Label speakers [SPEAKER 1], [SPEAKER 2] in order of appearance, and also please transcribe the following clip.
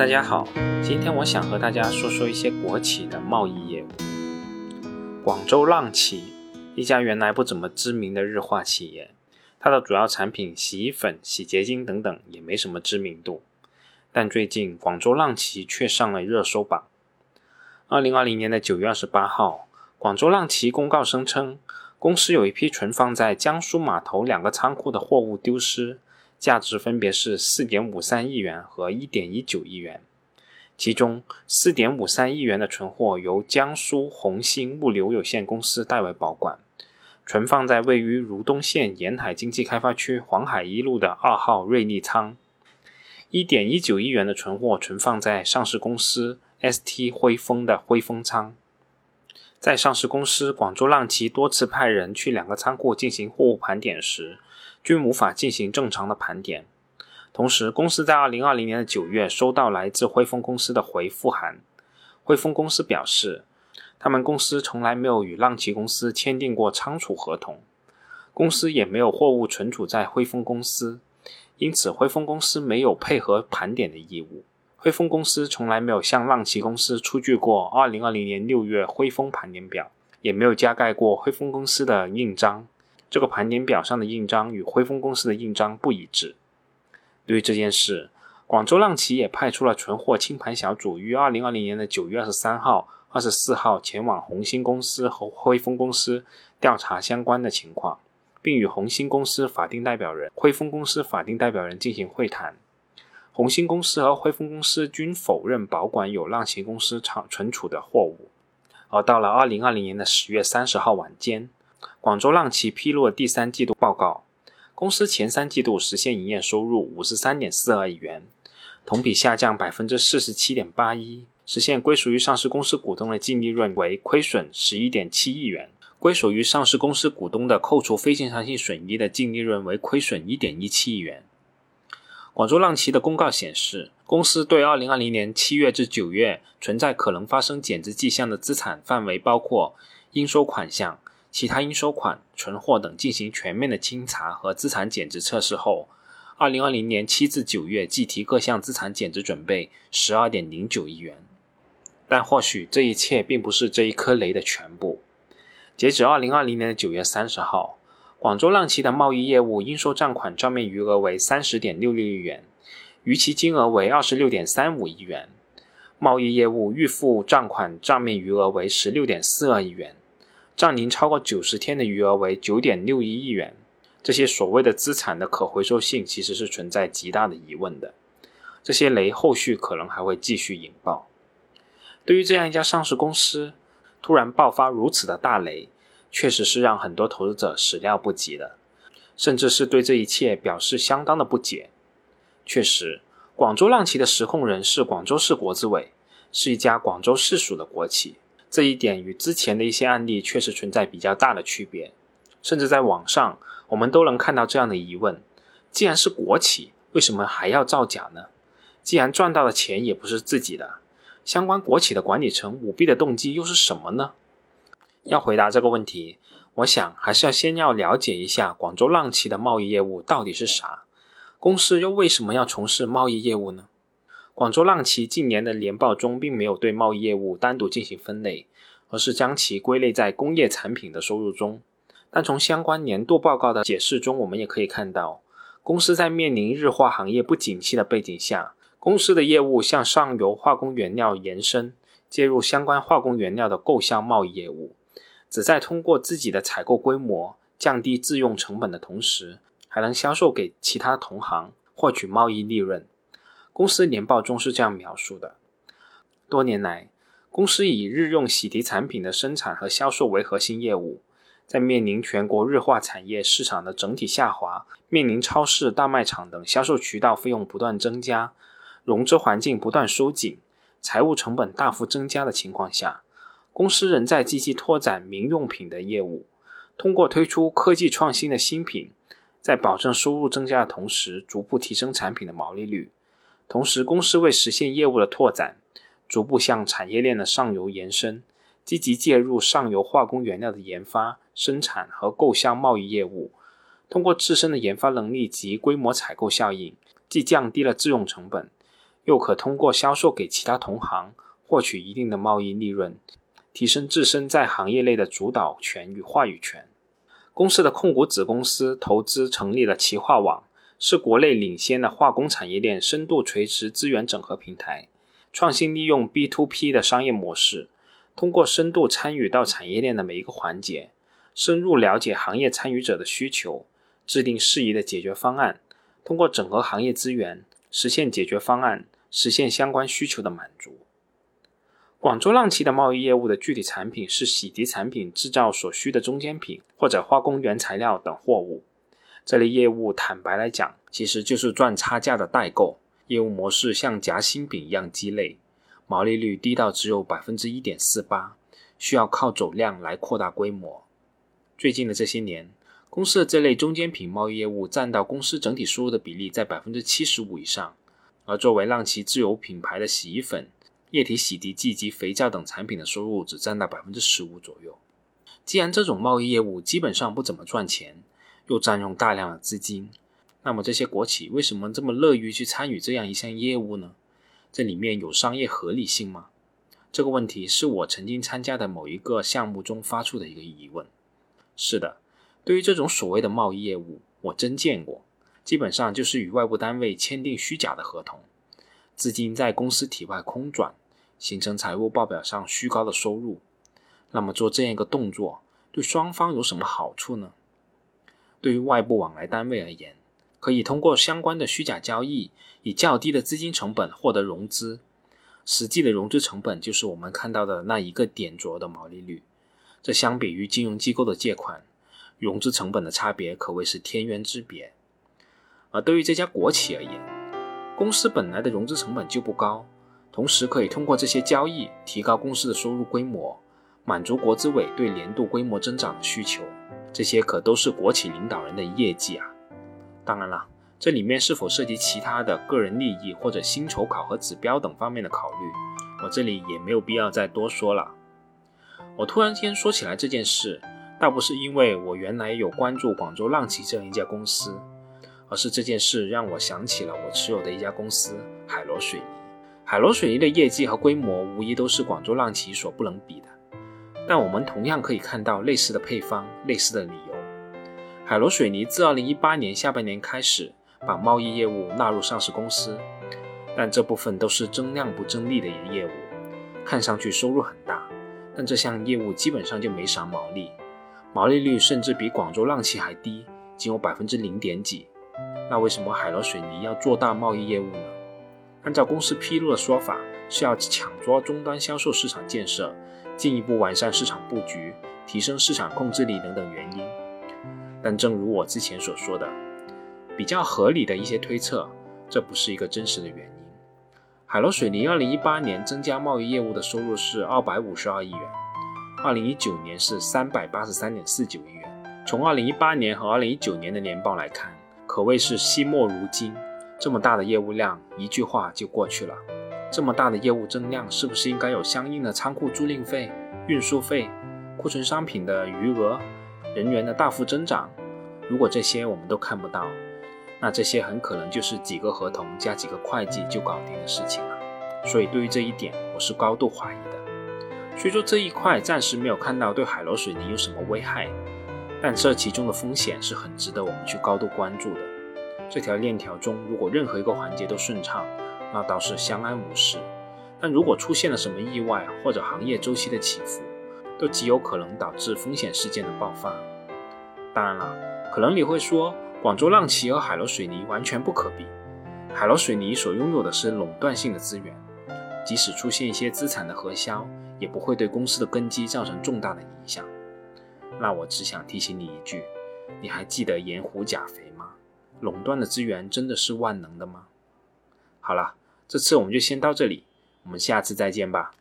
[SPEAKER 1] 大家好，今天我想和大家说说一些国企的贸易业务。广州浪奇，一家原来不怎么知名的日化企业，它的主要产品洗衣粉、洗洁精等等也没什么知名度，但最近广州浪奇却上了热搜榜。二零二零年的九月二十八号，广州浪奇公告声称，公司有一批存放在江苏码头两个仓库的货物丢失。价值分别是四点五三亿元和一点一九亿元，其中四点五三亿元的存货由江苏红星物流有限公司代为保管，存放在位于如东县沿海经济开发区黄海一路的二号瑞丽仓；一点一九亿元的存货存放在上市公司 ST 辉丰的辉丰仓。在上市公司广州浪奇多次派人去两个仓库进行货物盘点时，均无法进行正常的盘点。同时，公司在二零二零年的九月收到来自汇丰公司的回复函。汇丰公司表示，他们公司从来没有与浪奇公司签订过仓储合同，公司也没有货物存储在汇丰公司，因此汇丰公司没有配合盘点的义务。汇丰公司从来没有向浪奇公司出具过二零二零年六月汇丰盘点表，也没有加盖过汇丰公司的印章。这个盘点表上的印章与汇丰公司的印章不一致。对于这件事，广州浪奇也派出了存货清盘小组，于二零二零年的九月二十三号、二十四号前往红星公司和汇丰公司调查相关的情况，并与红星公司法定代表人、汇丰公司法定代表人进行会谈。红星公司和汇丰公司均否认保管有浪奇公司厂存储的货物。而到了二零二零年的十月三十号晚间。广州浪奇披露了第三季度报告，公司前三季度实现营业收入五十三点四二亿元，同比下降百分之四十七点八一，实现归属于上市公司股东的净利润为亏损十一点七亿元，归属于上市公司股东的扣除非经常性损益的净利润为亏损一点一七亿元。广州浪奇的公告显示，公司对二零二零年七月至九月存在可能发生减值迹象的资产范围包括应收款项。其他应收款、存货等进行全面的清查和资产减值测试后，二零二零年七至九月计提各项资产减值准备十二点零九亿元。但或许这一切并不是这一颗雷的全部。截止二零二零年的九月三十号，广州浪奇的贸易业务应收账款账面余额为三十点六六亿元，逾期金额为二十六点三五亿元；贸易业务预付账款账面余额为十六点四二亿元。账龄超过九十天的余额为九点六一亿元，这些所谓的资产的可回收性其实是存在极大的疑问的。这些雷后续可能还会继续引爆。对于这样一家上市公司突然爆发如此的大雷，确实是让很多投资者始料不及的，甚至是对这一切表示相当的不解。确实，广州浪奇的实控人是广州市国资委，是一家广州市属的国企。这一点与之前的一些案例确实存在比较大的区别，甚至在网上我们都能看到这样的疑问：既然是国企，为什么还要造假呢？既然赚到的钱也不是自己的，相关国企的管理层舞弊的动机又是什么呢？要回答这个问题，我想还是要先要了解一下广州浪奇的贸易业务到底是啥，公司又为什么要从事贸易业务呢？广州浪奇近年的年报中并没有对贸易业务单独进行分类，而是将其归类在工业产品的收入中。但从相关年度报告的解释中，我们也可以看到，公司在面临日化行业不景气的背景下，公司的业务向上游化工原料延伸，介入相关化工原料的购销贸易业务，旨在通过自己的采购规模降低自用成本的同时，还能销售给其他同行，获取贸易利润。公司年报中是这样描述的：多年来，公司以日用洗涤产品的生产和销售为核心业务。在面临全国日化产业市场的整体下滑，面临超市、大卖场等销售渠道费用不断增加，融资环境不断收紧，财务成本大幅增加的情况下，公司仍在积极拓展民用品的业务，通过推出科技创新的新品，在保证收入增加的同时，逐步提升产品的毛利率。同时，公司为实现业务的拓展，逐步向产业链的上游延伸，积极介入上游化工原料的研发、生产和购销贸易业务。通过自身的研发能力及规模采购效应，既降低了自用成本，又可通过销售给其他同行获取一定的贸易利润，提升自身在行业内的主导权与话语权。公司的控股子公司投资成立了奇化网，是国内领先的化工产业链深度垂直资源整合平台，创新利用 B to P 的商业模式，通过深度参与到产业链的每一个环节，深入了解行业参与者的需求，制定适宜的解决方案，通过整合行业资源，实现解决方案，实现相关需求的满足。广州浪奇的贸易业务的具体产品是洗涤产品制造所需的中间品或者化工原材料等货物。这类业务坦白来讲，其实就是赚差价的代购。业务模式像夹心饼一样鸡肋，毛利率低到只有百分之一点四八，需要靠走量来扩大规模。最近的这些年，公司的这类中间品贸易业务占到公司整体收入的比例在百分之七十五以上，而作为浪奇自有品牌的洗衣粉。液体洗涤剂及肥皂等产品的收入只占到百分之十五左右。既然这种贸易业务基本上不怎么赚钱，又占用大量的资金，那么这些国企为什么这么乐于去参与这样一项业务呢？这里面有商业合理性吗？这个问题是我曾经参加的某一个项目中发出的一个疑问。是的，对于这种所谓的贸易业务，我真见过，基本上就是与外部单位签订虚假的合同，资金在公司体外空转。形成财务报表上虚高的收入，那么做这样一个动作对双方有什么好处呢？对于外部往来单位而言，可以通过相关的虚假交易，以较低的资金成本获得融资，实际的融资成本就是我们看到的那一个点着的毛利率。这相比于金融机构的借款，融资成本的差别可谓是天渊之别。而对于这家国企而言，公司本来的融资成本就不高。同时可以通过这些交易提高公司的收入规模，满足国资委对年度规模增长的需求，这些可都是国企领导人的业绩啊！当然了，这里面是否涉及其他的个人利益或者薪酬考核指标等方面的考虑，我这里也没有必要再多说了。我突然间说起来这件事，倒不是因为我原来有关注广州浪奇这样一家公司，而是这件事让我想起了我持有的一家公司海螺水泥。海螺水泥的业绩和规模无疑都是广州浪奇所不能比的，但我们同样可以看到类似的配方、类似的理由。海螺水泥自2018年下半年开始把贸易业务纳入上市公司，但这部分都是增量不增利的业务，看上去收入很大，但这项业务基本上就没啥毛利，毛利率甚至比广州浪奇还低，仅有百分之零点几。那为什么海螺水泥要做大贸易业务呢？按照公司披露的说法，是要抢抓终端销售市场建设，进一步完善市场布局，提升市场控制力等等原因。但正如我之前所说的，比较合理的一些推测，这不是一个真实的原因。海螺水泥2018年增加贸易业务的收入是252亿元，2019年是383.49亿元。从2018年和2019年的年报来看，可谓是惜墨如金。这么大的业务量，一句话就过去了。这么大的业务增量，是不是应该有相应的仓库租赁费、运输费、库存商品的余额、人员的大幅增长？如果这些我们都看不到，那这些很可能就是几个合同加几个会计就搞定的事情了。所以对于这一点，我是高度怀疑的。虽说这一块暂时没有看到对海螺水泥有什么危害，但这其中的风险是很值得我们去高度关注的。这条链条中，如果任何一个环节都顺畅，那倒是相安无事；但如果出现了什么意外或者行业周期的起伏，都极有可能导致风险事件的爆发。当然了，可能你会说，广州浪奇和海螺水泥完全不可比。海螺水泥所拥有的是垄断性的资源，即使出现一些资产的核销，也不会对公司的根基造成重大的影响。那我只想提醒你一句：你还记得盐湖钾肥吗？垄断的资源真的是万能的吗？好了，这次我们就先到这里，我们下次再见吧。